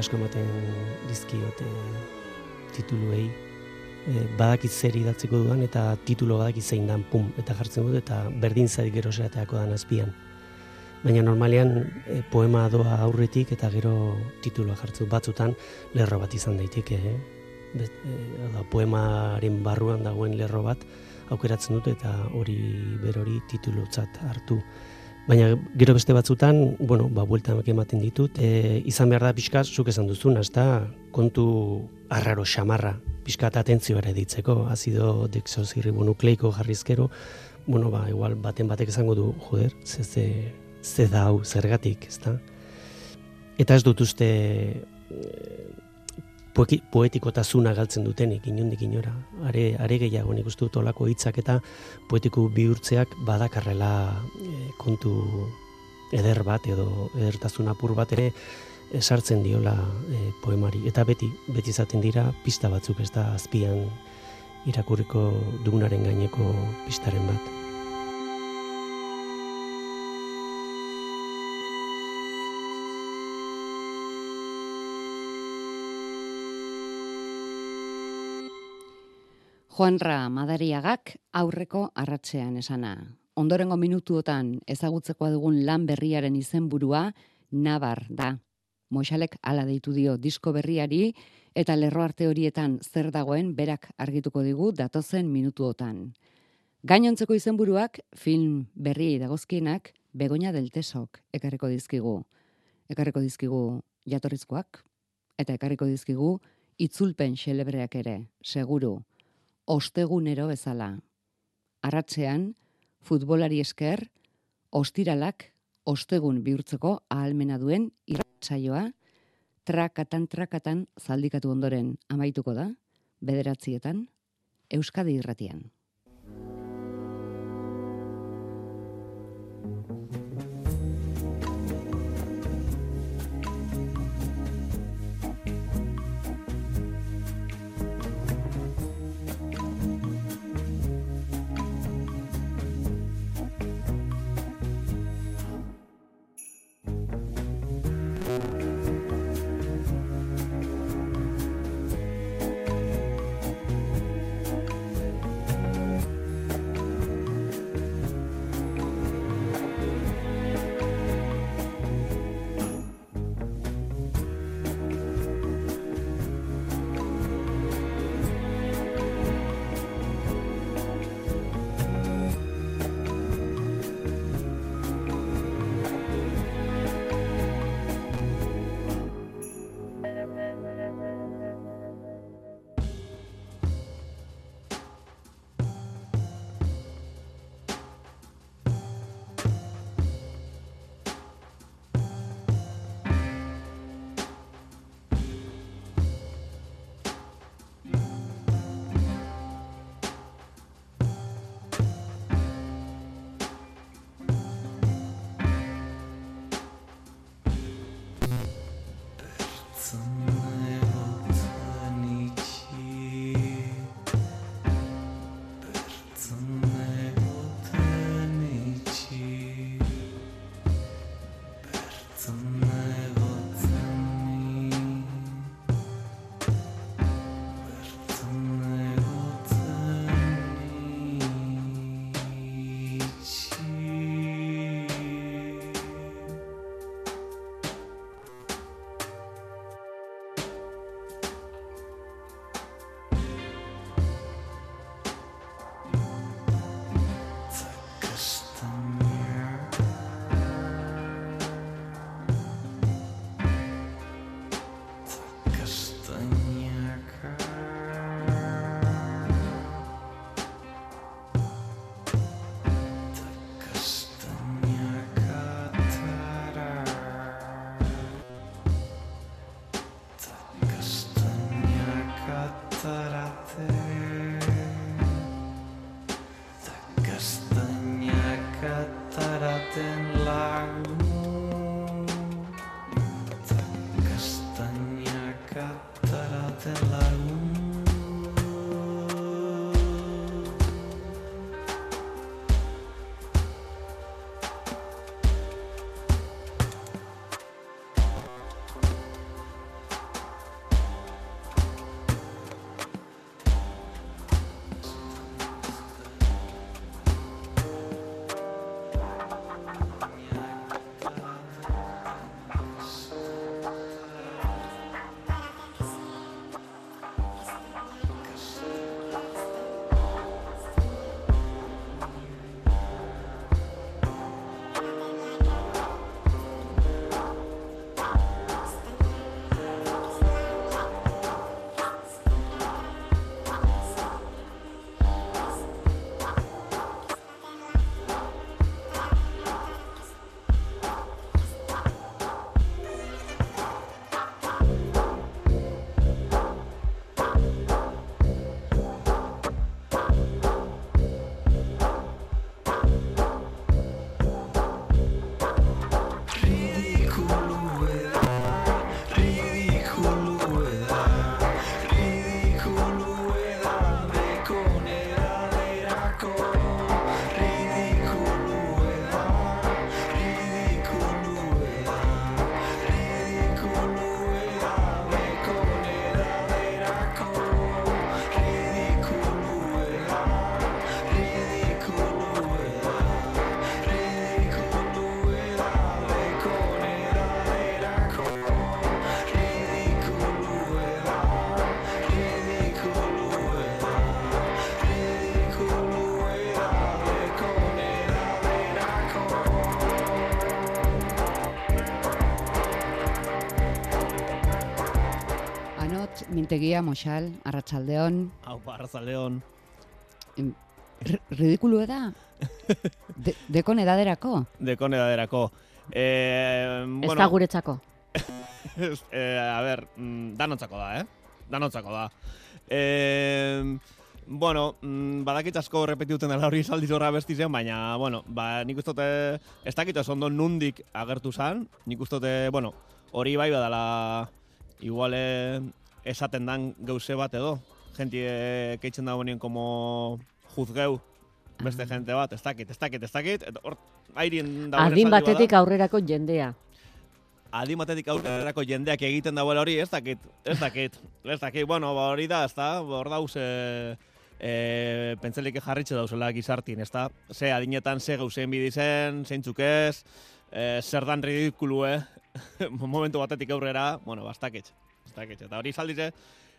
asko ematen dizkiot e, tituluei. E, badakit zer idatzeko duan eta titulo badakit zein dan pum eta jartzen dut eta berdin zait gero zerateako dan azpian. Baina normalean e, poema doa aurretik eta gero tituloa jartzu batzutan lerro bat izan daiteke. Eh? Bet, e, poemaren barruan dagoen lerro bat aukeratzen dute eta hori berori titulotzat hartu. Baina gero beste batzutan, bueno, ba, buelta ematen ditut, e, izan behar da pixka, zuk esan duzun, azta, kontu arraro xamarra, pixka eta atentzio ere ditzeko, azido nukleiko jarrizkero, bueno, ba, igual baten batek esango du, joder, ze, ze, ze da hau, zergatik, ezta? Eta ez dut uste, poetikotasuna galtzen dutenik inundik inora. Are, are gehiago nik uste dut olako hitzak eta poetiku bihurtzeak badakarrela e, kontu eder bat edo edertasun apur bat ere esartzen diola e, poemari. Eta beti, beti izaten dira pista batzuk ez da azpian irakurriko dugunaren gaineko pistaren bat. Juanra Madariagak aurreko arratzean esana. Ondorengo minutuotan ezagutzekoa dugun lan berriaren izenburua Nabar da. Moixalek ala deitu dio disko berriari eta lerro arte horietan zer dagoen berak argituko digu datozen minutuotan. Gainontzeko izenburuak film berri dagozkienak begoña del tesok ekarriko dizkigu. Ekarriko dizkigu jatorrizkoak eta ekarriko dizkigu itzulpen xelebreak ere, seguru ostegunero bezala. Arratzean, futbolari esker, ostiralak, ostegun bihurtzeko ahalmena duen irratsaioa trakatan trakatan zaldikatu ondoren amaituko da, bederatzietan, Euskadi irratian. Mintegia, moxal, arratsaldeon. Hau, arratsaldeon. Ridikulu da? De, dekon edaderako? Dekon edaderako. Eh, bueno, ez da guretzako. eh, a ber, mm, danotzako da, eh? Danotzako da. Eh, bueno, mm, badakit asko repetiuten dela hori saldiz horra bestizen, baina, bueno, ba, nik ustote, ez dakit ondo nundik agertu zan, nik ustote, bueno, hori bai badala, iguale esaten dan gauze bat edo, jenti keitzen da bonien como juzgeu beste ah. jente bat, ez dakit, ez dakit, ez dakit, hor, airien da Adin batetik aurrerako jendea. Adin batetik aurrerako jendeak egiten dagoela hori, ez dakit, ez dakit, ez dakit, bueno, ba hori da, ez da, hor dauz, e, e, pentselik jarritxe dauzela gizartin, ez da, ze adinetan, ze gauzein bidizen, zeintzuk ez, e, zer dan ridikulu, eh? momentu batetik aurrera, bueno, bastakit, bastakit, eta hori saldize,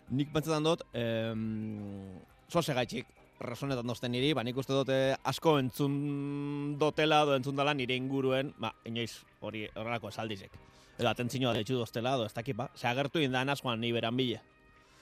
nik pentsetan dut, em, zoze gaitxik, razonetan dozten niri, ba, nik uste dute asko entzun dotela, do entzun dela nire inguruen, ba, inoiz hori horrelako esaldizek. Edo atentzinoa detxu doztela, do ez dakit, ba, se agertu indan askoan ni beran bile.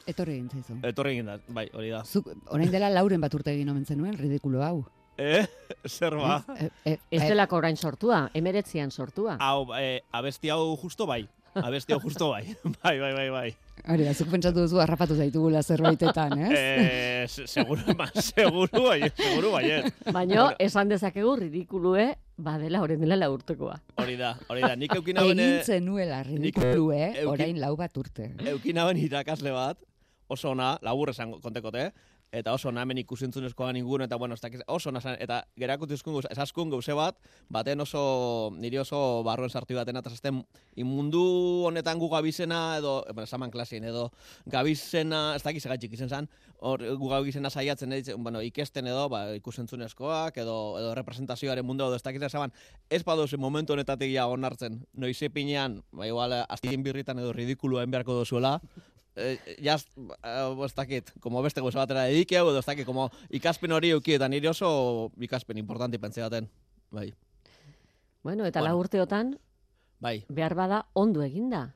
Etorri egin zaizu. Etorri egin da, bai, hori da. Zuk, orain dela lauren bat urte egin omen zenuen, ridikulo hau. Eh, zer ba? Eh, eh, ez eh, delako orain sortua, emeretzian sortua. Hau, eh, abesti hau justo bai, abesti hau justo bai, bai, bai, bai, bai. Hori, azuk pentsatu duzu harrapatu zaitugula zerbaitetan, ez? Eh, seguru, ba, seguru, bai, seguru, bai, Baina, esan dezakegu ridikulue, badela horren dela laurtekoa. Hori da, hori da, nik eukina bene... Egin zenuela ridikulue, orain lau bat urte. Eukina ben irakasle bat, oso ona, labur esan kontekote, eta oso namen ikusentzunezkoa ningun, eta bueno, oso nasan, eta gerakutizkun esaskun gauze bat, baten oso, niri oso barruen sartu baten, eta zasten, imundu honetan gu gabizena, edo, bueno, esaman klasien, edo, gabizena, ez dakiz egatxik izen zan, hor, gu gabizena saiatzen, edo, bueno, ikesten edo, ba, ikusentzunezkoak, edo, edo representazioaren mundu, edo, ez dakiz esaman, ez badozen momentu honetatik ja onartzen, noize pinean, ba, igual, astien birritan edo ridikulua enbeharko dozuela, eh, ya eh, ez dakit, como beste gozo batera dedike edo ez dakit, como ikaspen hori euki eta nire oso ikaspen importanti pentsa daten. Bai. Bueno, eta bueno. la urteotan bai. behar bada ondo eginda.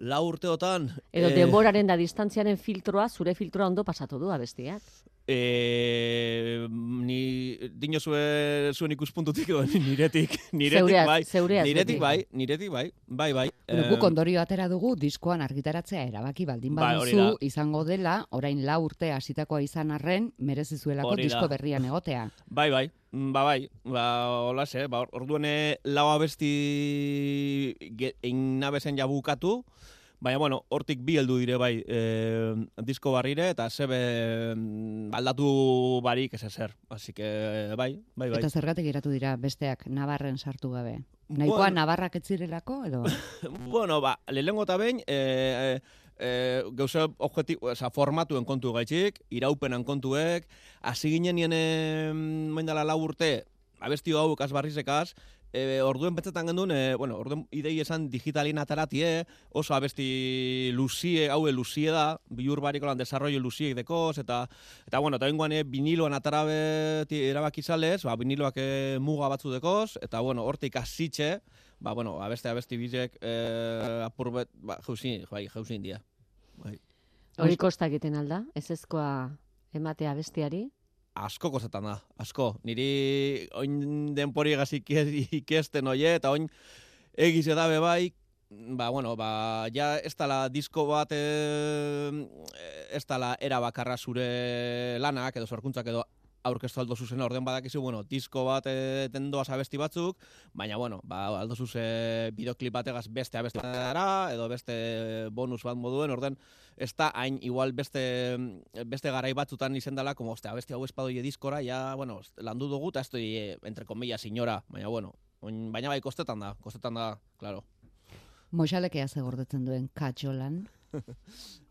La urteotan... Edo eh... denboraren da distantziaren filtroa, zure filtroa ondo pasatu du abestiak. E, ni dino zue, zuen ikuspuntutik edo niretik, niretik zeureaz, bai, zeureaz, niretik bai, niretik bai, bai, bai. Bueno, guk ondorio atera dugu diskoan argitaratzea erabaki baldin bai, baduzu izango dela, orain la urte hasitakoa izan arren, merezizuelako disko berrian egotea. Bai, bai, ba, bai, ba, hola ze, ba, orduene lau abesti egin nabezen jabukatu, Baina, bueno, hortik bi heldu dire bai e, disko barrire eta zebe mm, aldatu barik ez ezer. Así que, bai, bai, bai. Eta zergatik iratu dira besteak Navarren sartu gabe? Nahikoa bueno, Navarrak etzirelako, edo? bueno, ba, lehenko eta behin, e, e, e, gauze objektibo, oza, formatuen kontu gaitxik, iraupenan kontuek, hasi ginen nien mendala lau urte, abesti hau kasbarrizekaz, e, orduen pentsetan gendun, e, bueno, orduen idei esan digitalin ataratie, oso abesti luzie, haue luzie da, bilur bariko lan desarrollo luziek dekoz, eta, eta bueno, eta bengoan biniloan atarabe erabaki zalez, ba, biniloak e, muga batzu dekoz, eta bueno, hortik azitxe, ba, bueno, abeste abesti bizek e, apurbet, ba, jauzin, bai, jauzin dia. Bai. Hori kostak egiten alda, ez ezkoa ematea bestiari? Asko kozetan da, asko. Niri oin denpori egazik ikesten oie, eta oin egiz edabe bai, ba, bueno, ba, ja ez tala disko bat, e, ez tala era bakarra zure lanak, edo sorkuntzak, edo aurkeztu aldo zuzen orden badakizu, bueno, disko bat e, tendoaz abesti batzuk, baina, bueno, ba, aldo zuze bideoklip bategaz beste abesti dara, edo beste bonus bat moduen, orden, ez da, hain, igual beste, beste garai batzutan izen dela, como, oste, abesti hau espadoie diskora, ja, bueno, landu dugu, eta ez doi, entre comilla, senyora, baina, bueno, baina bai, kostetan da, kostetan da, claro. Moxalekea zegordetzen duen katxolan.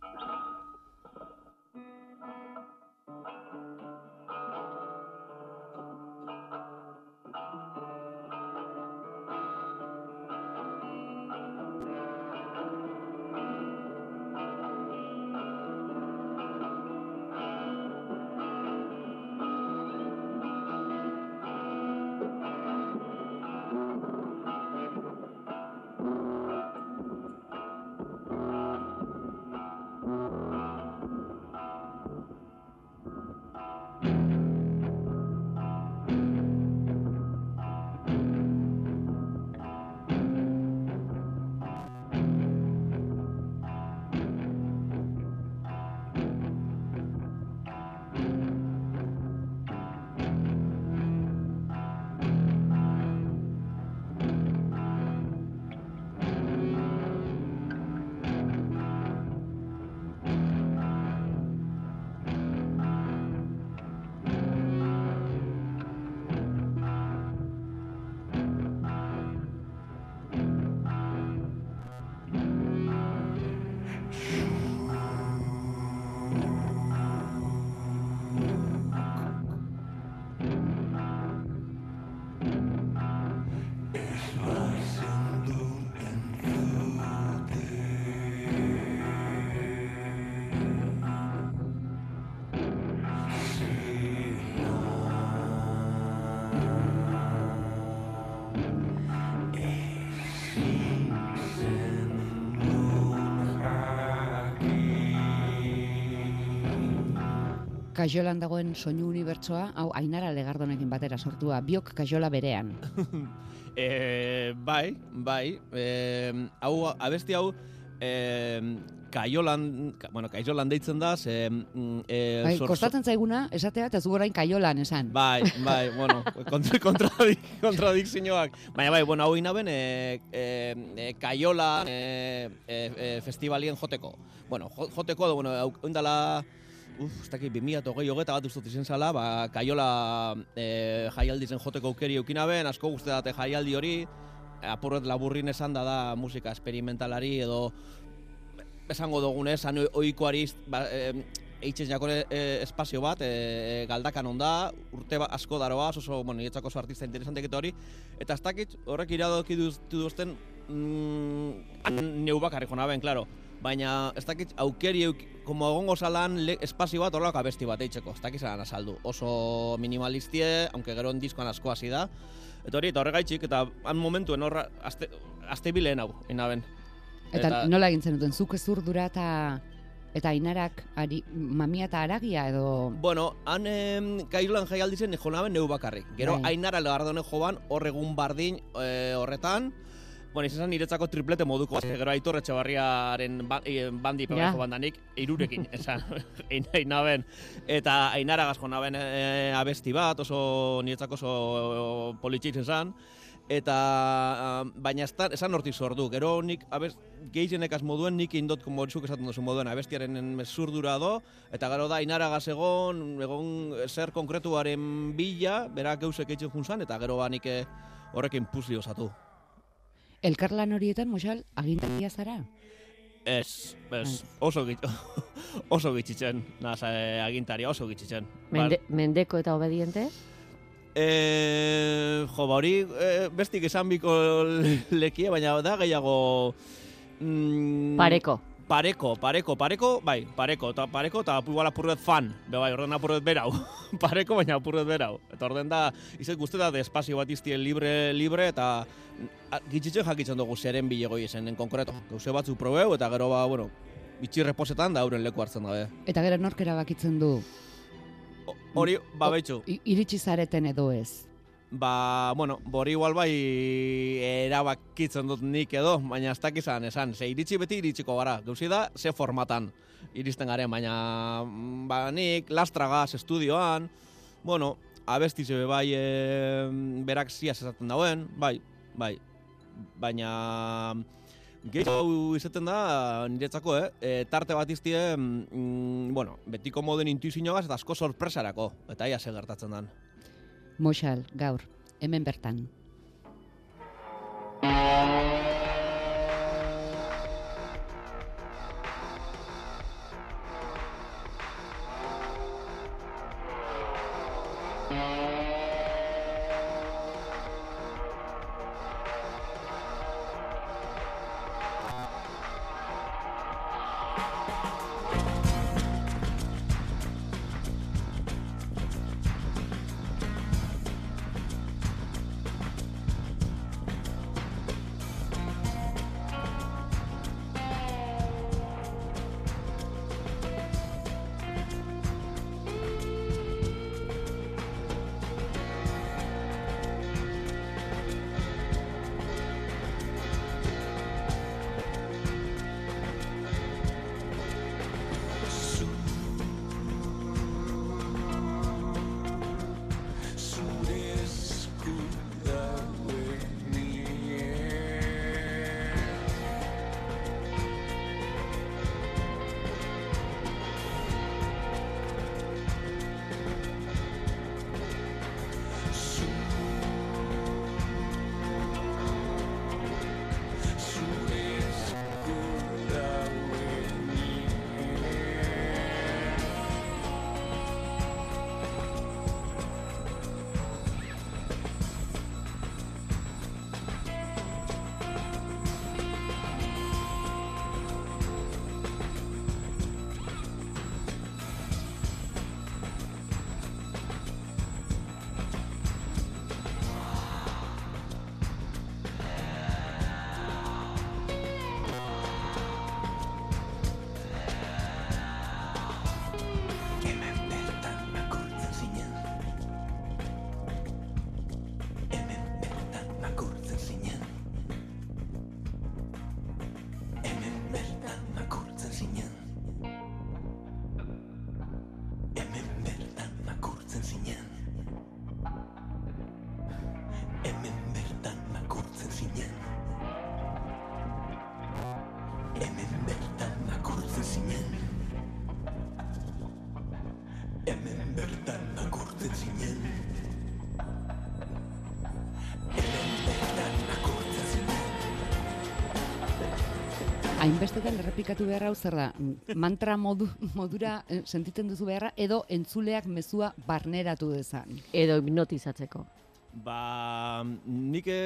kajolan dagoen soinu unibertsoa, hau Ainara Legardonekin batera sortua, biok kajola berean. E, bai, bai. E, hau, abesti hau, e, kaiolan, ka, bueno, kaiolan deitzen da, ze... E, Bai, sor- kostatzen zaiguna, esatea, eta zu orain kaiolan esan. Bai, bai, bueno, kontra, kontradik, kontradikzioak. Baina bai, bueno, hau inaben, e, e, e, kaiola e, e, e, festivalien joteko. Bueno, jo- joteko, bueno, indala, uf, ez dakit, 2008 hogeta bat ustut izen zala, ba, kaiola e, jaialdi zen joteko aukeri eukinaben, asko guzti date jaialdi hori, apurret laburrin esan da da musika esperimentalari edo esango dugunez, han oikoari ba, e, eitzen jakore e, espazio bat, e, galdakan onda, urte ba, asko daroa, oso, bueno, nietzako oso artista interesantek eta hori, eta ez dakit horrek iradoki duzten mm, han neu bakarrik jonaben, klaro. Baina ez dakit aukeri como egongo zalan espazio bat horrelako abesti bat eitzeko, ez dakit zalan azaldu. Oso minimalistie, aunque gero diskoan asko hasi da. Eta hori, eta horregaitxik, eta han momentuen horra, azte, azte bileen hau, inaben. Eta, eta- nola egin zenuten, zuk ez urdura eta eta inarak ari, mamia eta aragia edo... Bueno, han em, kailulan jaialdi zen neu bakarrik. Gero Bai. ainara legardone joban hor egun bardin e, horretan, Bueno, izan zen niretzako triplete moduko, yeah. gero Aitor Etxebarriaren ba, e, bandi Ja. yeah. bandanik, irurekin, esan, einaben, eta ainara gazko naben e, abesti bat, oso niretzako oso politxik zen, eta ah, baina ez esan hortik sordu, gero nik abez, gehienek moduen nik indot komorizuk esaten duzu moduen abestiaren mesurdura do, eta gero da ainara gaz egon, egon zer konkretuaren bila, berak geusek eitzen junzan, eta gero ba nik eh, horrekin puzli osatu. Elkarlan horietan, Moxal, agintaria zara? Ez, ez, oso gitz, oso gitzitzen, naz, eh, agintaria oso gitzitzen. Mende, mendeko eta obediente? E, jo, ba hori e, bestik esan biko lekie, baina da gehiago... Mm, Pareko. Pareko, pareko, pareko, bai, pareko, eta pareko, eta igual apurret fan, be bai, orden apurret berau. pareko, baina apurret berau. Eta orden da, izan guzti da, de espazio bat iztien libre, libre, eta gitzitzen jakitzen dugu zeren bilegoi esen, en konkreto. Gauze batzu probeu, eta gero ba, bueno, bitxi reposetan da euren leku hartzen dabe. Eta gero nork erabakitzen du, Hori, ba, behitxu. i- iritsi zareten edo ez. Ba, bueno, bori igual bai erabakitzen dut nik edo, baina ez dakizan esan, ze iritsi beti iritsiko gara, gauzi da, ze formatan iristen garen, baina mm, ba, nik lastragaz estudioan, bueno, abesti zebe bai e, berak ziaz esaten dauen, bai, bai, baina gehiago izaten da niretzako, eh? E, tarte bat iztie, mm, bueno, betiko moden intuizioagaz eta asko sorpresarako, eta ia ze gertatzen dan. Moxal, gaur, hemen bertan. Hainbestetan errepikatu beharra hau zer da? Mantra modu, modura eh, sentitzen duzu beharra edo entzuleak mezua barneratu dezan. Edo hipnotizatzeko. Ba, nik e,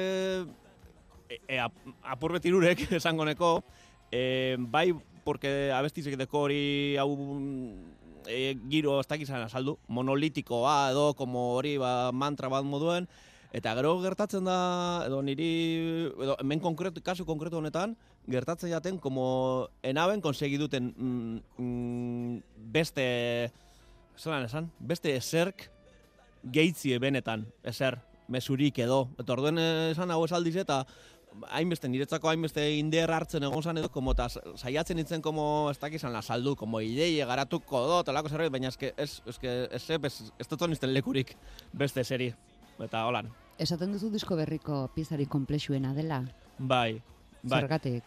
e, ap, apur beti irurek esango neko, e, bai, porque abestizek deko hori hau e, giro ez dakizan azaldu, monolitikoa edo como hori ba, mantra bat moduen, eta gero gertatzen da, edo niri, edo hemen konkretu, kasu konkretu honetan, gertatzen jaten, como enaben konsegi duten mm, mm, beste, zelan esan, beste eserk geitzie benetan, eser, mesurik edo. Eta orduen eh, esan hau esaldiz eta hainbeste, niretzako hainbeste inder hartzen egon zan edo, como ta saiatzen nintzen, como, ez dakizan, saldu, como ideie garatuko do, talako zerbait, baina eske, ez, eske, ez, ez, ez dut nizten lekurik beste seri. Eta holan, Esaten duzu disko berriko piezari komplexuena dela. bai, bai. Zergatik.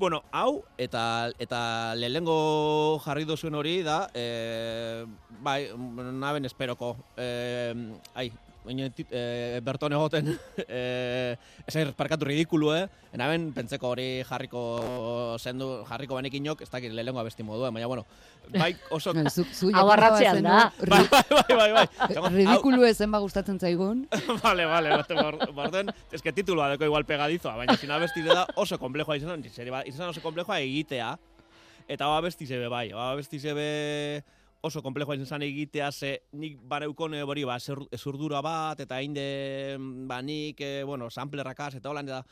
Bueno, hau eta eta lehengo jarri duzuen hori da, e, bai, naben esperoko. E, ai, baina e, berton egoten, e, esair parkatu ridikulu, eh? Naben pentseko hori jarriko zendu, jarriko banekinok, ez dakit lehengo abesti moduen, baina bueno, bai oso... Zu, zu arratzean da. bai, bai, bai, bai. Hau- Ridikulu ezen ba gustatzen zaigun. vale, vale, bate, borden, es que titulua deko igual pegadizoa, baina zina abestize da oso komplejoa izan, ba, izan oso komplejoa egitea, eta hau abestize be bai, hau abestize be oso komplejoa izan egitea, ze nik baneukone hori, ba, ezurdura bat, eta hainde, ba, nik, e, bueno, samplerrakaz, eta holan, eta,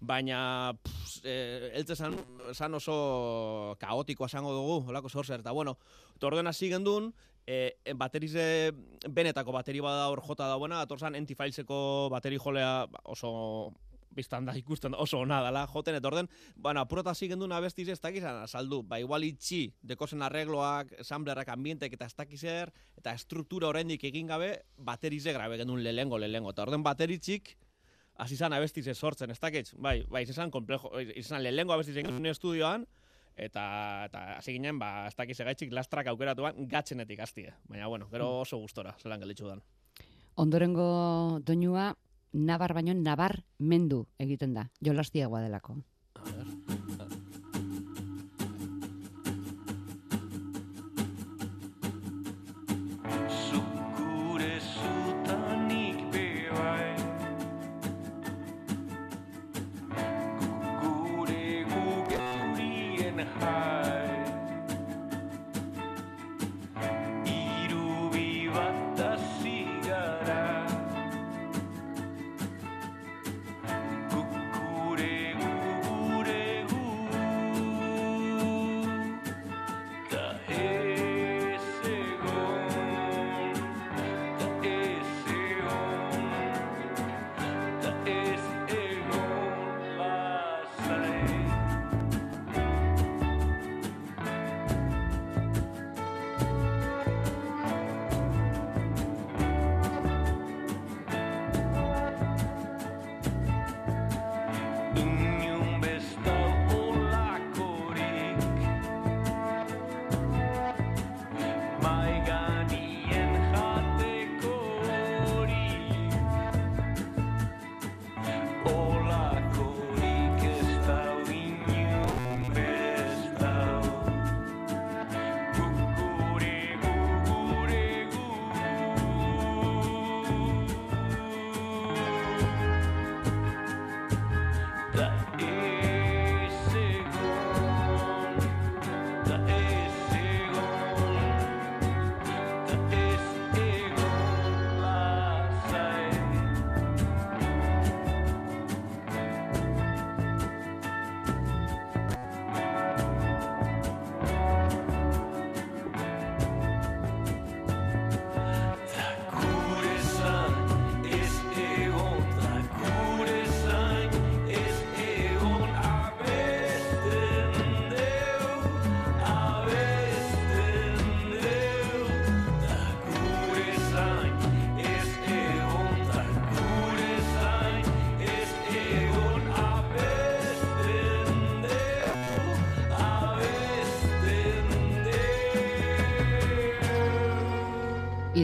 baina, pff, e, eltze esan, esan oso kaotikoa esango dugu, holako zor zer, eta bueno, eta orduen hasi gendun, e, e, baterize benetako bateri bada hor jota dauena, atorzan antifileseko bateri jolea ba, oso biztan da ikusten oso ona dela joten, eta orden, bueno, apurota hasi gendun abestiz ez dakizan azaldu, ba igual itxi, dekozen arregloak, ensamblerak, ambientek eta ez dakizer, eta estruktura oraindik egin gabe, baterize grabe gendun lehengo, lehengo, eta orden bateritxik, hasi zan abestize sortzen, ez dakitz, bai, bai, izan komplejo, izan lehengo abestize egin estudioan, eta eta hasi ginen, ba, ez dakiz egaitxik lastrak aukeratuan gatzenetik hastie. Baina, bueno, gero oso gustora, zelan gelditzu dan. Ondorengo doinua nabar baino nabar mendu egiten da, jolastiagoa delako.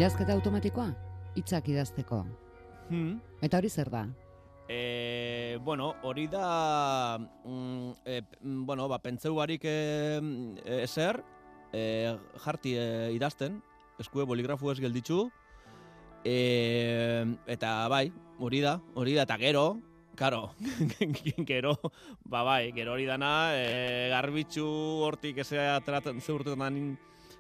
Idazketa automatikoa? Hitzak idazteko. Hmm. Eta hori zer da? E, bueno, hori da, mm, e, bueno, ba, pentseu barik e, e, ezer, e, jarti e, idazten, eskue boligrafu ez gelditzu, e, eta bai, hori da, hori da, eta gero, karo, gero, ba bai, gero hori dana, e, garbitzu hortik ezea ateratzen ze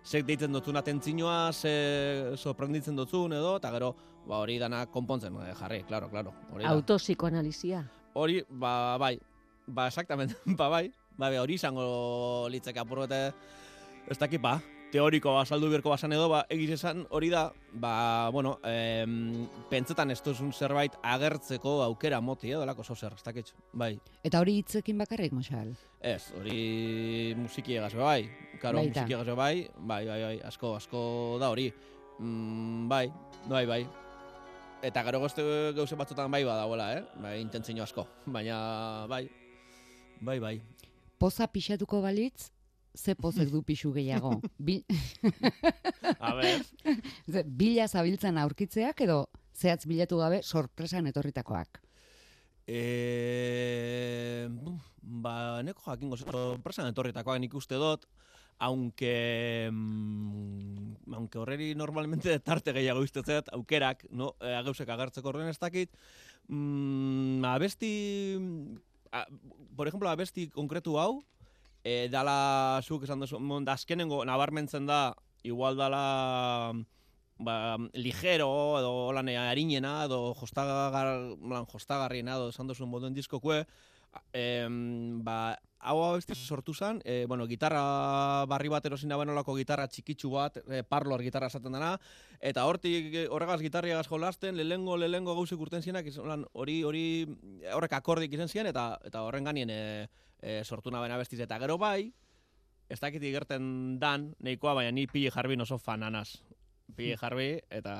zek deitzen dutzuna tentzinoa, ze sorprenditzen dutzun edo, eta gero, ba hori dana konpontzen eh, jarri, claro, claro. Hori. Autopsikoanalizia. Hori, ba, bai, ba, exactamente, ba, bai, ba, hori izango litzeke apurbete, ez dakit, ba, teoriko azaldu berko basan edo, ba, egiz esan hori da, ba, bueno, em, pentsetan ez duzun zerbait agertzeko aukera moti, edo lako zer, ez dakit, bai. Eta hori hitzekin bakarrik, Mosal? Ez, hori musiki egaz bai, karo, Baita. musiki egaz bai, bai, bai, bai, asko, asko da hori, mm, bai, bai, bai. Eta gero gozte gauze batzutan bai badagoela, eh? Bai, intentzio asko, baina bai, bai, bai. Poza pixatuko balitz, ze pozek du pixu gehiago? Bil, A ber, bila zabiltzan aurkitzeak edo zehatz bilatu gabe sorpresan etorritakoak. e, ba, neko jakingo sorpresan etorritakoak nik uste dut, aunque mm, aunque horreri normalmente tarte gehiago iztetzet, aukerak, no, e, gauzek agertzeko horren ez dakit, mm, abesti, a, por ejemplo, abesti konkretu hau, e, dala zuk esan duzu, azkenengo nabarmentzen da, igual dala ba, ligero edo eh, harinena edo jostagar, lan, jostagarriena edo esan duzun moduen diskokue, em, ba, hau abesti sortu zen, e, bueno, gitarra barri bat erosin da benolako gitarra txikitsu bat, e, parlor gitarra esaten dena, eta hortik eh, horregaz gitarriagaz jolasten, lehengo lehengo gauzek urten zienak, hori hori horrek akordik izan ziren, eta eta horren ganien e, e, sortu naben abestiz, eta gero bai, ez dakit igerten dan, nahikoa, baina ni pili jarbin oso fananaz. Pili jarbi eta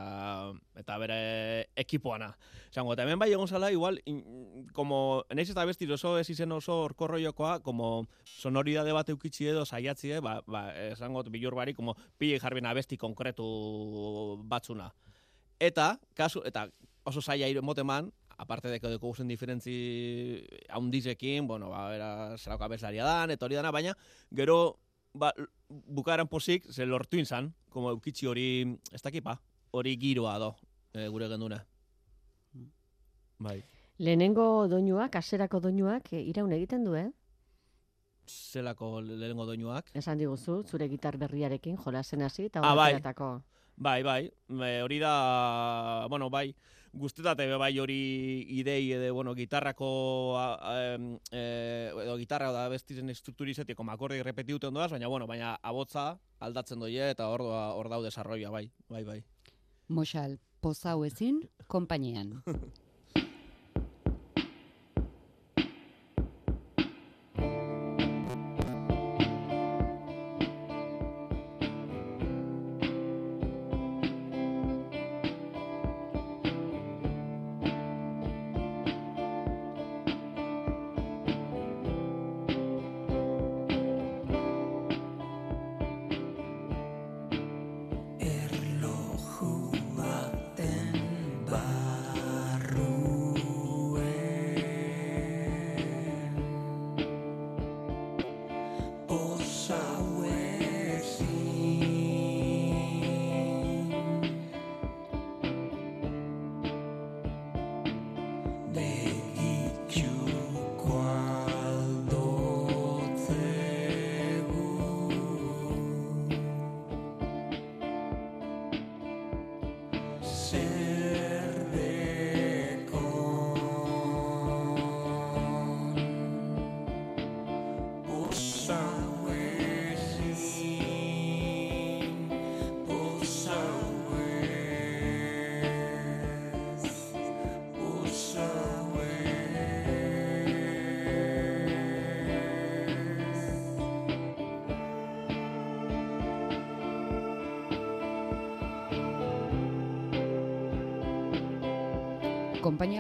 eta bere ekipoana. Zango, eta hemen bai egon zala, igual, in, como, naiz eta besti oso ez izen oso orkorro como sonoridade bat eukitzi edo saiatzi, eh, ba, ba, esango bilur bari, como pili jarbin abesti konkretu batzuna. Eta, kasu, eta oso saia moteman, aparte de que deko guzen diferentzi haundizekin, bueno, ba, bera, zelako abeslaria dan, eta hori dana, baina, gero, ba, bukaeran posik, ze lortu inzan, como eukitzi hori, ez dakipa, hori giroa do, e, gure genduna. Bai. Lehenengo doinuak, aserako doinuak, e, iraun egiten du, eh? Zelako lehenengo doinuak. Esan diguzu, zure gitar berriarekin jolasen hasi eta Ah, bai. horretako. Bai, bai, e, hori da, bueno, bai, guztetate be bai hori idei edo, bueno, gitarrako, a, a, e, edo gitarra da bestizen estrukturizetik, como akorde repetiute ondoaz, baina, bueno, baina abotza aldatzen doie eta hor, hor dau desarroia, bai, bai, bai. Mosal, pozau ezin, konpainian.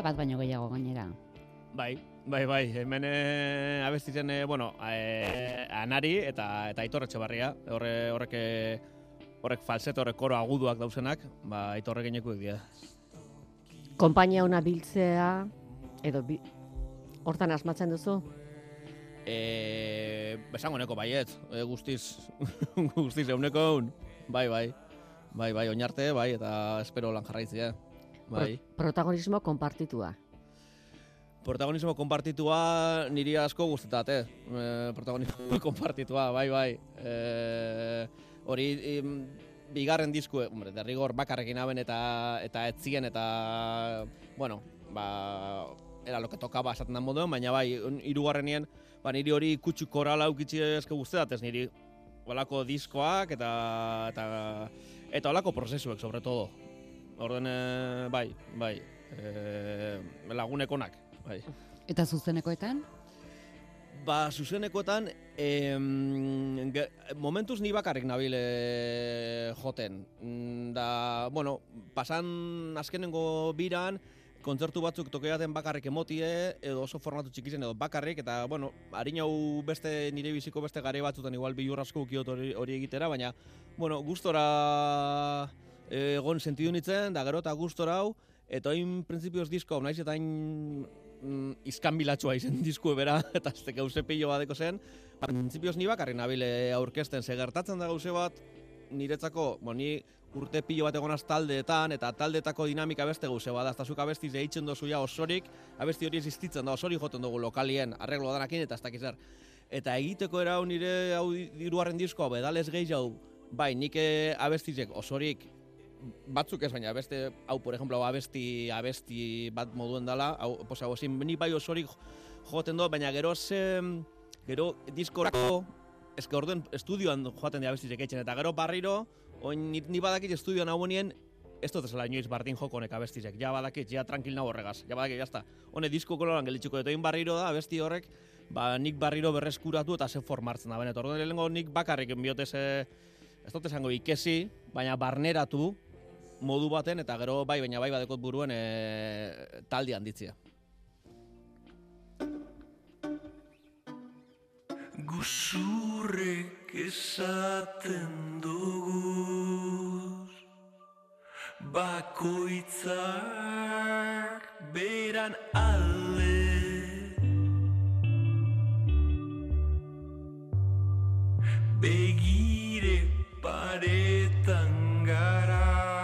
Konpainia bat baino gehiago gainera. Bai, bai, bai, hemen e, abestitzen, e, bueno, e, anari eta eta aitor etxebarria, horre, horrek horrek falsete horrek koro aguduak dauzenak, ba, aitorre genekuek dira. Konpainia ona biltzea, edo bi... hortan asmatzen duzu? E, esango neko baiet, e, guztiz, guztiz euneko eun. Bai, bai. Bai, bai, oinarte, bai, eta espero lan jarraitzea. Bai. Pro protagonismo konpartitua. Protagonismo konpartitua niri asko gustetat, eh? E, protagonismo konpartitua, bai, bai. E, hori, em, bigarren disku, hombre, derrigor bakarrekin haben eta eta etzien eta, bueno, ba, era lo que tocaba esaten da moduan, baina bai, hirugarrenien, ba, niri hori kutsu korala ukitzi eske gustetat, ez niri olako diskoak eta eta eta olako prozesuek, sobre todo. Orden, eh, bai, bai, e, lagunek onak, bai. Eta zuzenekoetan? Ba, zuzenekoetan, em, ge- momentuz ni bakarrik nabil eh, joten. Mm, Da, bueno, pasan azkenengo biran, kontzertu batzuk tokeaten bakarrik emotie, edo oso formatu txikizen edo bakarrik, eta, bueno, harin hau beste nire biziko beste gare batzutan igual bilur asko ukiot hori, hori egitera, baina, bueno, gustora eh, egon sentidu nintzen, da gero eta gustora hau, eta oin printzipioz disko, naiz eta hain mm, izkanbilatsua izen diskue bera, eta ez teke gauze pilo badeko zen, ba, printzipioz ni bakarrik nabile aurkezten, ze gertatzen da gauze bat, niretzako, bo, ni urte pilo bat egonaz taldeetan, eta taldeetako dinamika beste gauze bada, ez zuk abestiz eitzen dozu ja osorik, abesti hori existitzen da, osorik joten dugu lokalien, arreglo danakin, eta ez dakiz zer. Eta egiteko era hau nire hau diruaren diskoa, bedales gehiago, bai, nik eh, abestizek osorik batzuk ez baina beste hau por ejemplo hau abesti abesti bat moduen dela hau pues hau ezin ni bai osorik joten do baina gero ze gero diskorako eske orden estudioan joaten dira abesti etxen eta gero barriro oin ni, ni badakit estudioan hau honien ez dut ezela inoiz bardin joko honek abestizek, ja badakit, ja tranquil nago horregaz, ja badakit, jazta. Hone disko koloran gelitxuko dut, egin barriro da, abesti horrek, ba, nik barriro berreskuratu eta ze formartzen da, benet. Orduan lehenengo nik bakarrik enbiote ze, ez dut esango ikesi, baina barneratu modu baten, eta gero bai, baina bai badekot buruen e, taldi handitzia. Guzurrek esaten duguz Bakoitzak beran alde Begire paretan gara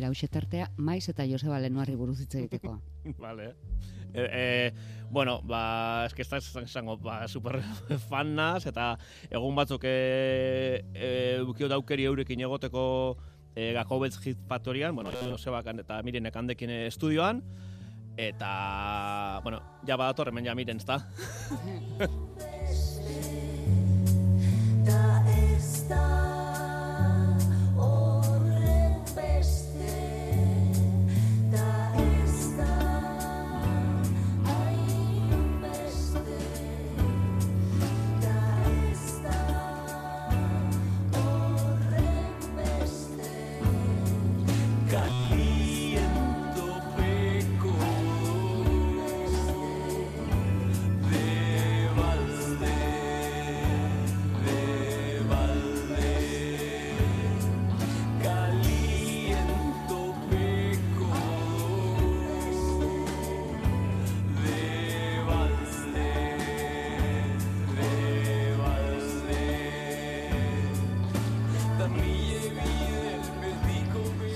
Gira, hau tartea, maiz eta Joseba Lenuarri buruz hitz egiteko. Vale. E, e, bueno, ba, eske ez da esango, ba, super fan naz, eta egun batzuk e, e, bukio daukeri eurekin egoteko e, Gakobetz Hit Factoryan, bueno, Josebakan eta Mirenek handekin estudioan, eta, bueno, ja badator hemen ja miren, ezta?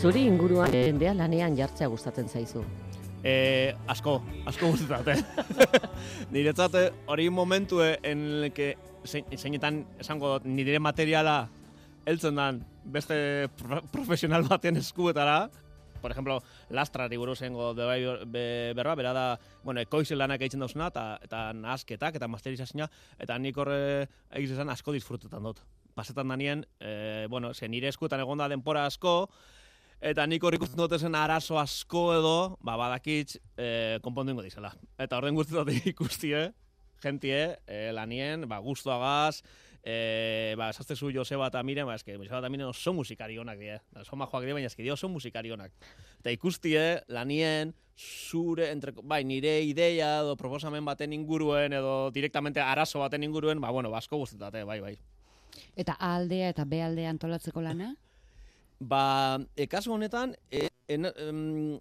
Zuri inguruan jendea lanean jartzea gustatzen zaizu. E, asko, asko guztetat, eh? Niretzat eh, hori momentue en que zein- zeinetan esango dut nire materiala heltzen dan beste pro- profesional baten eskuetara, por ejemplo, lastrari buruz zengo bebai be, berba, bera da, bueno, ekoize lanak egiten dauzena, eta, eta nasketak, eta masterizazioa, eta nik horre egizizan asko disfrutetan dut. Pasetan danien, e, bueno, ze nire eskuetan egon da denpora asko, Eta nik hor ikusten dut esen arazo asko edo, ba, badakitz, e, konpondu ingo dizela. Eta orden guztietat ikustie, jentie, e, lanien, ba, guztuagaz, e, ba, esazte zu Joseba eta Miren, ba, eske, Joseba eta Miren oso musikari honak die. Oso majoak die, baina eske, oso musikari honak. Eta ikustie, lanien, zure, entre, bai, nire ideia edo proposamen baten inguruen, edo direktamente arazo baten inguruen, ba, bueno, ba, asko guztetate, bai, bai. Eta A aldea eta B aldea antolatzeko lana? Ba, e, kasu honetan, e, en, em,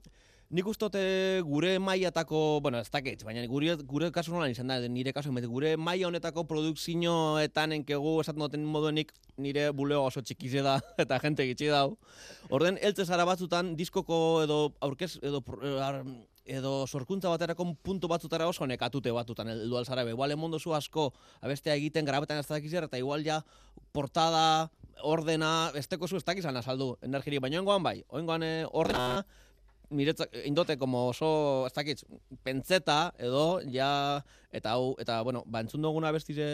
nik ustote gure mailatako, bueno, ez dakit, baina gure, gure kasu honetan izan da, nire kasu honetan, gure maila honetako produkzioetan enkegu esaten duten moduenik nire buleo oso txikize da, eta jente gitxi dau. Orden, eltze zara batzutan, diskoko edo aurkez, edo, eh, edo sorkuntza baterako puntu batzutara oso nekatute batutan heldu alzara be. Igual emondo zu asko abestea egiten grabetan ez dakizer, eta igual ja portada, ordena, esteko zu ez dakizan azaldu energiri, baina oingoan bai, oingoan eh, ordena, niretzak, indote como oso, ez dakitz, pentseta edo, ja, eta hau, eta, bueno, ba, entzun duguna abestize,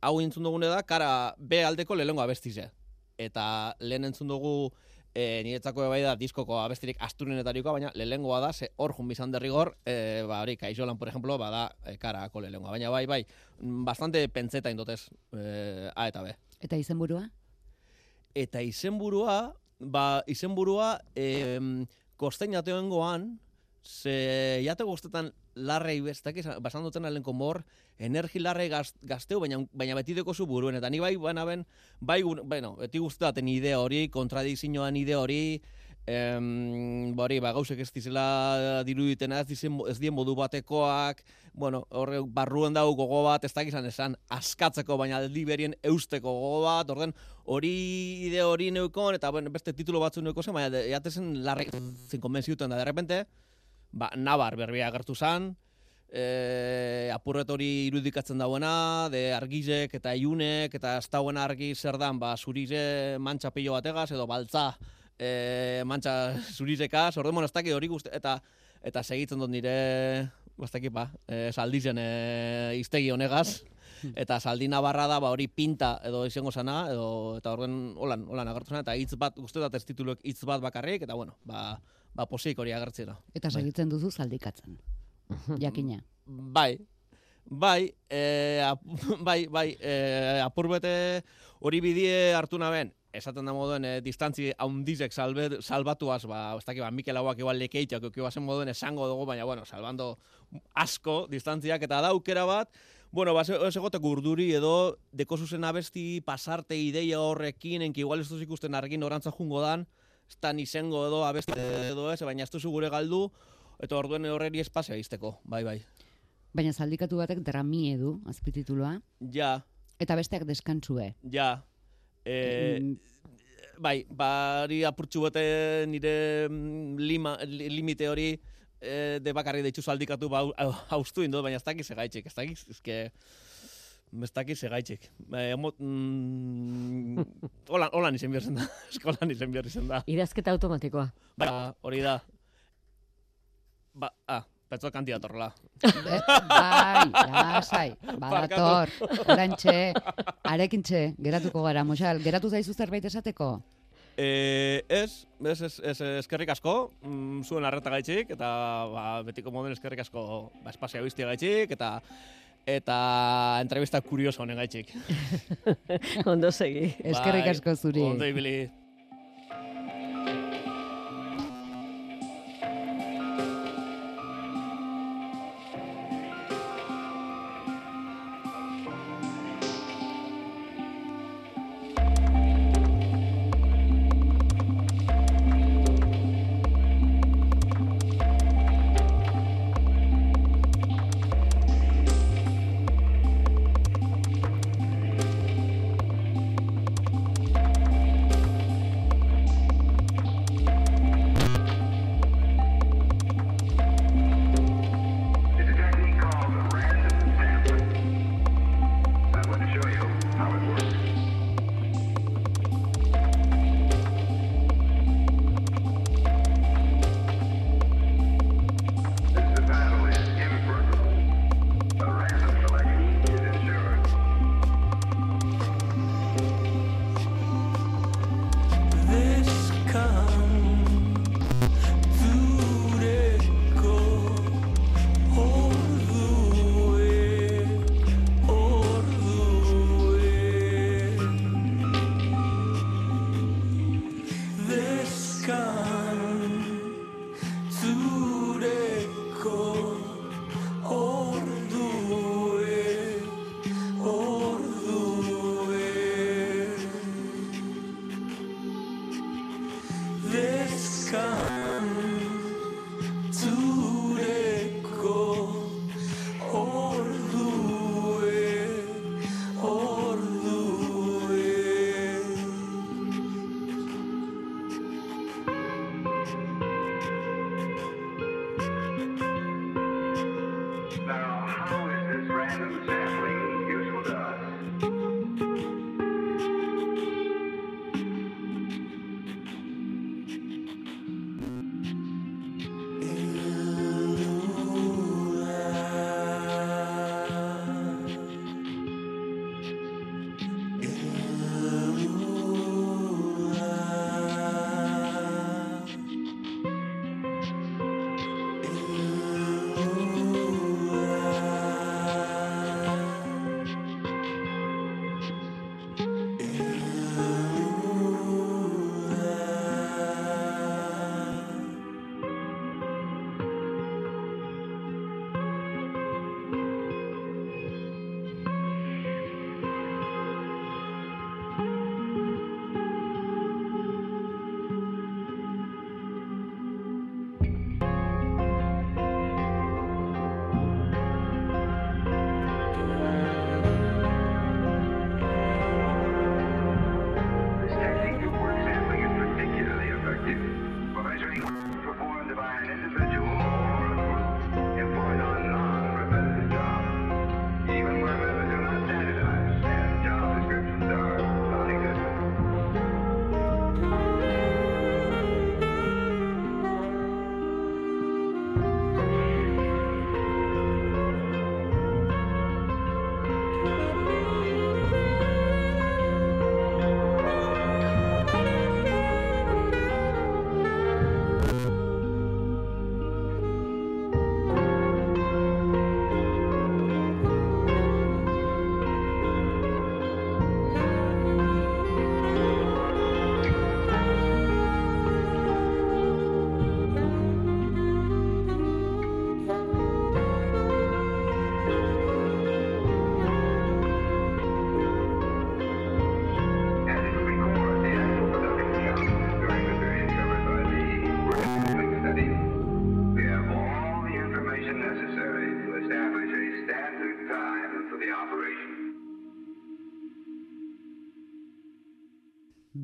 hau entzun dugune da, kara B aldeko lehengo abestize. Eta lehen entzun dugu, e, niretzako bai da diskoko abestirik asturenetarikoa, baina lehengoa da, ze hor jun derrigor, e, ba, hori, kaixolan, por ejemplo, bada, e, karako lehengoa. Baina bai, bai, mm, bastante pentseta indotez, e, A eta B. Eta izenburua? Eta izenburua, ba, izenburua, e, kosteinateoengoan, ze jate guztetan larrei bestak, basan duten alenko mor, energi larrei gaz, gazteu, baina, baina beti deko zu buruen, eta ni bai, baina ben, bai, bueno, beti guztetaten idea hori, kontradizioan idea hori, em, ba hori, ba, gauzek ez dizela diruditena, ez, dizen, ez dien modu batekoak, bueno, horre barruen dau gogo bat, ez dakizan esan askatzeko, baina aldi berien eusteko gogo bat, orden hori ide hori neukon, eta bueno, beste titulo batzu neuko zen, baina jatezen larre zin konbentziuten da, de repente, ba, nabar berbia agertu zan, e, apurret hori irudikatzen dauena, de argizek eta iunek, eta ez dauen argi zer dan, ba, zurize mantxa pilo bategaz, edo baltza e, mantxa zurizekaz, orde, bueno, ez dakit hori guzti, eta, eta segitzen dut nire, ba, ez dakit, ba, e, saldizen e, iztegi honegaz, eta saldi nabarra da, ba, hori pinta edo izango sana, edo, eta orden, holan, holan agertu eta hitz bat, guztetat ez tituluek hitz bat bakarrik, eta bueno, ba, ba posik hori agertzera. Eta segitzen duzu zaldikatzen. Jakina. Bai, bai, e, ap, bai, bai, e, apurbete hori bidie hartu naben, esaten da moduen e, distantzi haundizek salbe, salbatuaz, ba, ez dakit, ba, Mikel Hauak igual lekeitxak, eki bazen moduen esango dugu, baina, bueno, salbando asko distantziak, eta da aukera bat, Bueno, ba, ez egoteko urduri edo deko zuzen abesti pasarte ideia horrekin, enki igual ez duz ikusten argin orantza jungo dan, ez da izango edo abesti edo ez, baina ez duzu gure galdu, eta orduen horreri espazioa izteko, bai, bai. Baina zaldikatu batek dramie du, azpitituloa. Ja, Eta besteak deskantzue. ja. E, bai, bari apurtxu bete nire mm, lima, li- limite hori e, de bakarri deitzu zaldikatu ba, hau- haustu indot, baina ez dakiz segaitxik, ez dakiz, ezke... Ez dakiz segaitxik. E, emot, mm, holan, holan izen behar da. Eskolan izen behar da. Idazketa automatikoa. Ba, hori da. Ba, ah, petzo kantia torrela. Eh, bai, lasai, badator, orantxe, arekintxe, geratuko gara, Moxal, geratu zaizu zerbait esateko? E, ez, ez, ez, ez, eskerrik asko, mm, zuen arreta gaitxik, eta ba, betiko moden eskerrik asko ba, espazioa biztia gaitxik, eta eta entrevista kurioso honen gaitxik. Ondo segi. Eskerrik Bai, asko zuri. Ondo ibili. how is this random sampling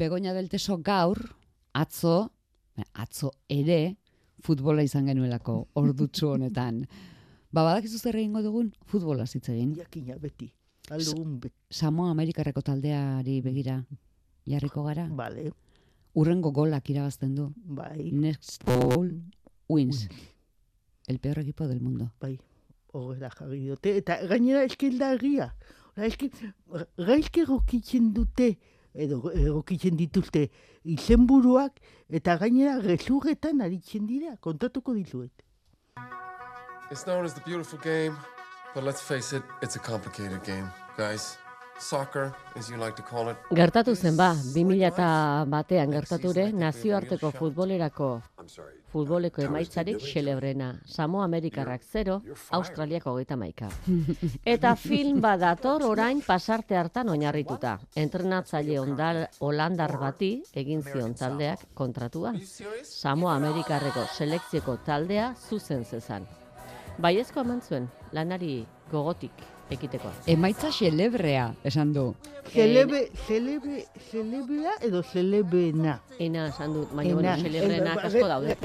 Begoña del Teso gaur, atzo, atzo ere, futbola izan genuelako ordutsu honetan. Ba, badakizu zer egingo dugun? Futbola hitz egin. Jakina beti. Aldugun beti. Samoa Amerikarreko taldeari begira jarriko gara. Bale, Urrengo golak irabazten du. bai, Next goal wins. El peor equipo del mundo. bai. Horrela jarri dute. Eta gainera eskelda egia. Ora, eske, gaizke egokitzen dute, edo egokitzen dituzte izenburuak, eta gainera gezurretan aritzen dira, kontatuko dizuet. It's known as the beautiful game, but let's face it, it's a complicated game, guys. Soccer, as you like to call it. Gertatu zen ba, 2000 eta batean gertature nazioarteko futbolerako futboleko emaitzarik xelebrena. Samo Amerikarrak 0, Australiako hogeita maika. Eta film bat dator orain pasarte hartan oinarrituta. Entrenatzaile ondal, holandar bati egin zion taldeak kontratua. Samo Amerikarreko selekzioko taldea zuzen zezan. Baiezko eman zuen, lanari gogotik ekiteko. Emaitza xelebrea, esan du. Celebe, celebe, celebea edo celebena. Ena esan dut, baina bueno, celebrenak asko daude.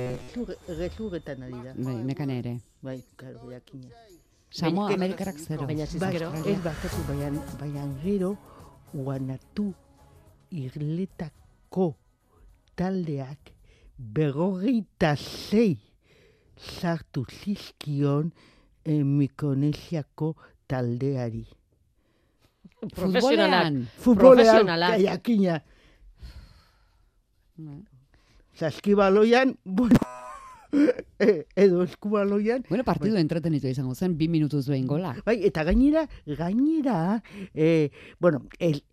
Gezurretan ari da. Bai, nekane ere. Bai, karo, jakina. Samoa Amerikarrak zero. Baina Bai, zizkero, ez bakatu, baina, baina gero, guanatu irletako taldeak berrogeita zei sartu zizkion eh, Mikonesiako taldeari. Futbolean. Profesionala. jakina. Zaskibaloian, bueno, eh, edo eskubaloian, Bueno, partidu entretenitu izango zen, bi minutuz behin gola. Bai, eta gainera, gainera, eh, bueno, el,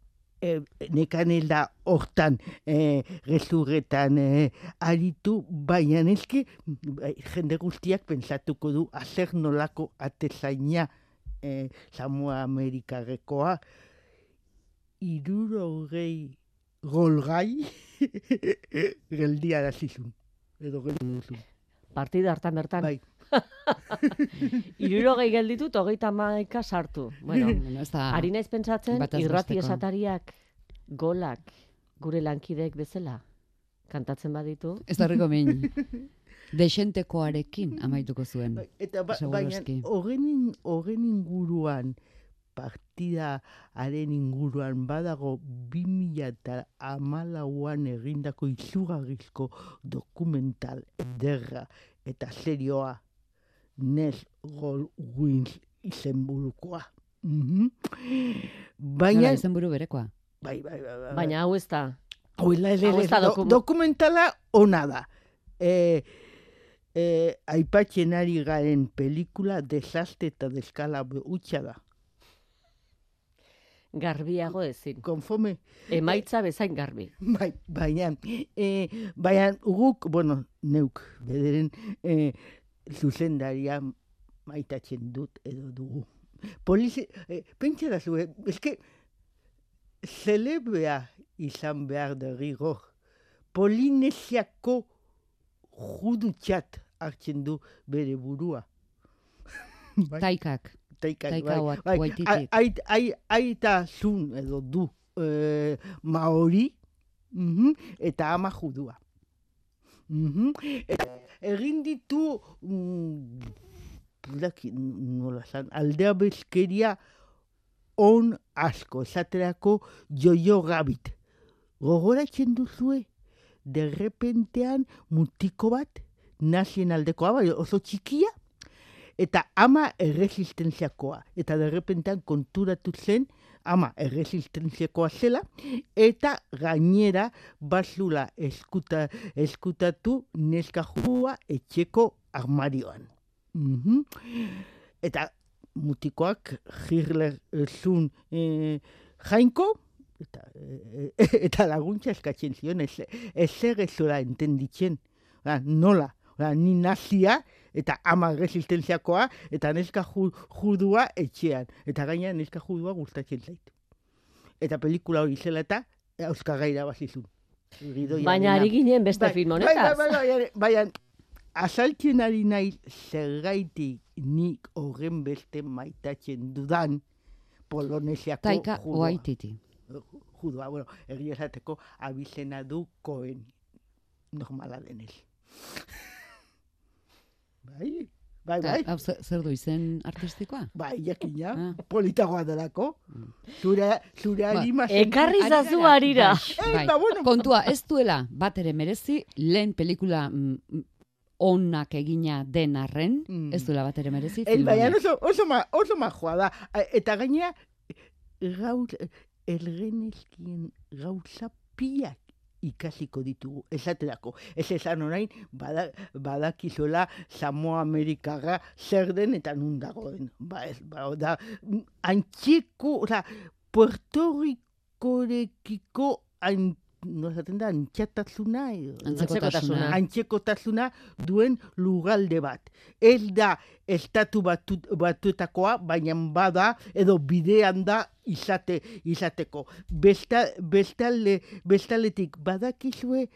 eh, nekan da hortan eh, gezurretan eh, aritu, baina eske bai, jende guztiak pentsatuko du azer nolako atezaina eh, Samoa Amerikarrekoa irurogei golgai geldia da zizun. Edo geldi duzun. partida hartan bertan. Bai. Irurogei gelditut, hogeita maika sartu. Bueno, Bueno, ez da... Ari naiz pentsatzen, irrati esatariak golak gure lankideek bezala kantatzen baditu. Ez da horreko min. Desentekoarekin amaituko zuen. Bai, Eta ba, baina horren in- horren inguruan partida haren inguruan badago 2000 eta amalauan egindako izugarrizko dokumental ederra eta serioa Nes Gol Wins izenburukoa. Mhm. Baina... Baina, izenburu berekoa. bai, bai, bai, bai, Baina hau ez da. Hau ez da, dokumentala ona da. E, e, aipatzen ari garen pelikula desastre eta deskala utxa da. Garbiago ezin. Konfome, Emaitza bezain garbi. bai, baina, e, baina guk, bueno, neuk, bederen, e, zuzendaria maitatzen dut edo dugu. Polizi, e, pentsa da zu, eske, zelebea izan behar derrigor. Polinesiako judutxat hartzen du bere burua. bai, Taikak. taikak, Taika bai, Waititi. ai- ai- Aita zun edo du e, maori mhm, eta ama judua. Mhm. Eta egin ditu mm, daki, nola zan, aldea bezkeria on asko, esaterako jojo gabit. Gogoratzen duzue, derrepentean mutiko bat, nazien aldekoa, bai, oso txikia, eta ama erresistentziakoa. Eta derrepentean konturatu zen, ama erresistentziakoa zela, eta gainera bazula eskuta, eskutatu neska jua etxeko armarioan. Mhm. Eta mutikoak Hitler zun e, jainko, eta, e, eta laguntza eskatzen zion, ez, ez entenditzen. Oda, nola, Oda, ni nazia, eta ama resistentziakoa, eta neska ju, judua etxean. Eta gaina neska judua gustatzen zait. Eta pelikula hori zela eta Euskara irabazizun. Gidoiarena. Baina ari ginen beste Bai, film bai, honetaz. Bai, bai, bai, baina azaltzen ari nahi zergaitik nik horren beste maitatzen dudan Polonesiako Taika judua. Waititi. judua. Bueno, egia esateko abizena du koen. Normala denez. Bai, bai, bai. hau, zer du izen artistikoa? Bai, jakina, Ah. politagoa delako. Zure, zure Ba, Ekarri zazu gara. arira. Bai, Eh, bai. ba, bueno. Kontua, ez duela bat ere merezi, lehen pelikula mm, mm, onak egina den arren, Mm. ez duela bat ere merezi. El, baina honek. oso, oso, ma, oso majoa da. Eta gainera, gauz, elgenezkien gauza pilak ikasiko ditugu, esaterako. Ez esan orain, bada, badakizola Samoa Amerikaga zer den eta nun dagoen. Ba ez, ba, da, antxeko, oza, Puerto Ricorekiko an, no esaten da, antxatasuna edo. Antzekotasuna. antzekotasuna duen lugalde bat. Ez da estatu batu, batuetakoa, baina bada edo bidean da izate izateko. Besta, bestalde, bestaletik badakizue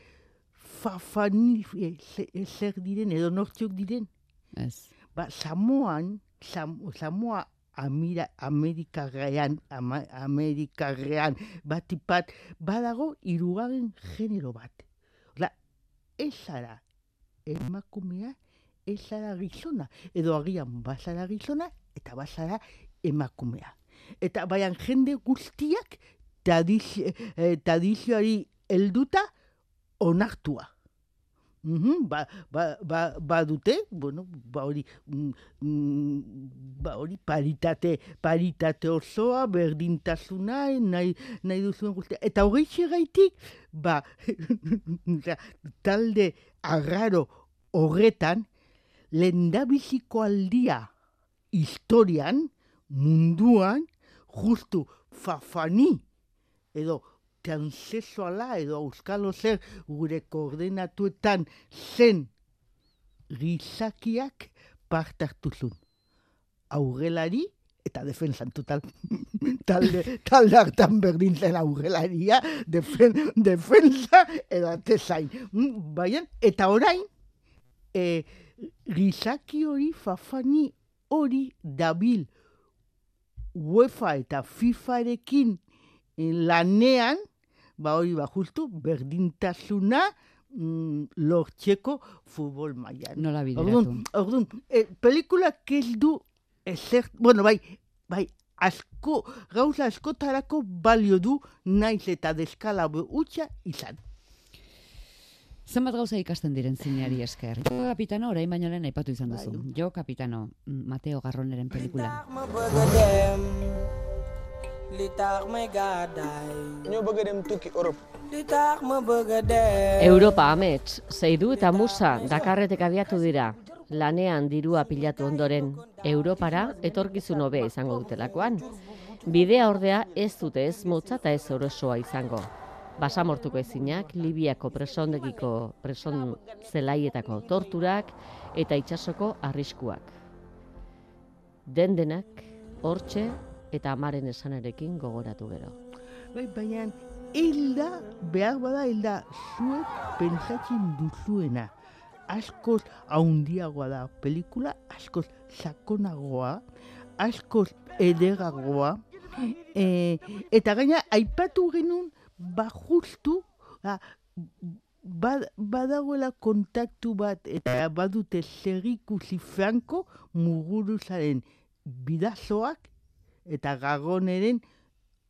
fafani e, e, zer diren edo nortziok diren. Ez. Ba, Samoan, Sam, Samoa Amira, Amerikarrean, ama, Amerikarrean, batipat, badago hirugarren genero bat. Ola, ez zara emakumea, ez zara gizona. Edo agian bazara gizona, eta bazara emakumea. Eta baian jende guztiak eh, tradizioari helduta onartua. Mhm, ba, ba, ba, ba dute, bueno, ba hori, mm, mm, ba hori paritate, paritate osoa, berdintasuna, nahi, nahi duzuen guztia. Eta hori gaitik, ba, talde arraro horretan, lendabiziko aldia historian, munduan, justu fafani, edo transexuala edo euskalo zer gure koordenatuetan zen gizakiak parte hartu zuen. Aurrelari eta defensan total. talde, talde hartan berdin zen aurrelaria, defen, defensa edo atezain. Mm, Baina, eta orain, e, gizaki hori, fafani hori dabil UEFA eta FIFArekin lanean, ba hori ba justu, berdintasuna mm, lortzeko futbol mailan. Nola bideratu. Orduan, orduan, e, pelikulak ez du ezer, bueno, bai, bai, asko, gauza askotarako balio du naiz eta deskala utxa izan. Zenbat gauza ikasten diren zineari esker. Jo kapitano, orain baino lehen aipatu izan duzu. Jo kapitano, Mateo Garroneren pelikula. Li tax may gàddaay ñoo bëgg a dem tukki Europe li tax ma bëgg a dem Europa amets, Zeidu eta Musa Dakarretek abiatu dira. Lanean dirua pilatu ondoren, Europara etorkizun hobea izango dutelakoan. Bidea ordea ez dute ez motza eta ez orosoa izango. Basamortuko ezinak, Libiako presondekiko preson zelaietako torturak eta itsasoko arriskuak. Den denak, hortxe eta amaren esanarekin gogoratu gero. Bai, baina hilda, behar bada hilda, zuek pentsatzen duzuena. Askoz haundiagoa da pelikula, askoz sakonagoa, askoz ederagoa, e, eta gaina aipatu genuen, ba justu, ba, bad, badagoela kontaktu bat eta badute zerikusi franko muguruzaren bidazoak eta gagoneren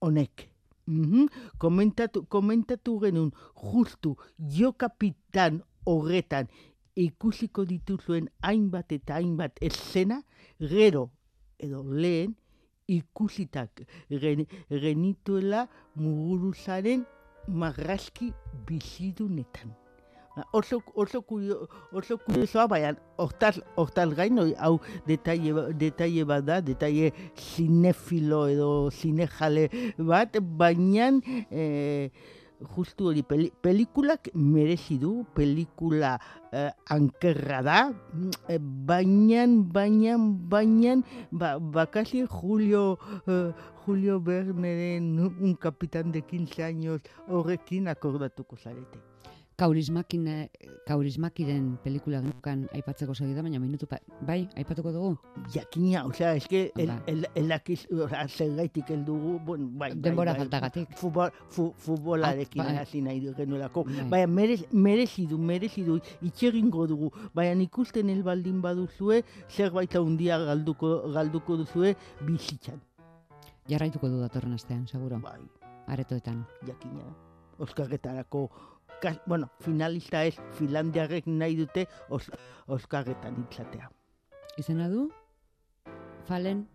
honek. Mhm. Komentatu, komentatu genuen justu jo kapitan horretan ikusiko dituzuen hainbat eta hainbat eszena, gero edo lehen ikusitak gen, genituela muguruzaren marrazki bizidunetan. Oso, oso, kurio, oso kuriosoa, baina hortaz, hortaz gain, hori, hau detaile, ba- detaile bat da, detaile cinefilo edo cinejale bat, baina eh, justu hori peli, pelikulak merezi du, pelikula eh, ankerra da, mm, eh, baina, baina, baina, ba, bakasi Julio, eh, Julio Verneren un capitán de 15 años horrekin akordatuko zarete. Kaurismakine, kaurismakiren pelikula genukan aipatzeko segi da, baina minutu pa, bai, aipatuko dugu. Jakina, osea, eske, el, Ba. el, elakiz, osea, zergaitik heldugu, bueno, bai, bai, Denbora bai, faltagatik. Futbol, fu, futbolarekin Ah, bai. hasi nahi genuelako. Bai. Baina merez, merezi du, merezi du, itxegingo dugu. Baina ikusten el baldin baduzue, zerbait handia galduko, galduko duzue bizitzan. Jarraituko du datorren astean, seguro. Bai, Aretoetan. jakina. Oskarretarako, kas, bueno, finalista ez, Finlandiarrek nahi dute os, Oskarretan itzatea. Izena du? Fallen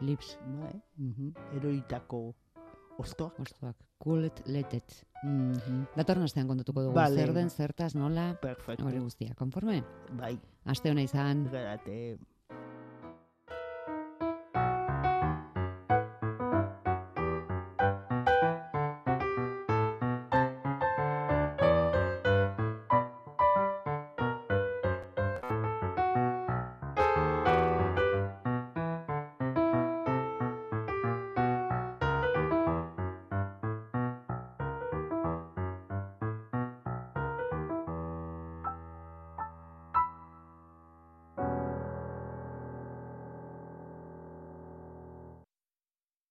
Lips. Bai, mhm, eroitako ostoak. Ostoak. Coolet Letet. Mhm, Datorren astean kontatuko dugu. Vale. Zer den, zertaz, nola, perfecto. hori guztia. Konforme? Bai, Aste hona izan. gerate.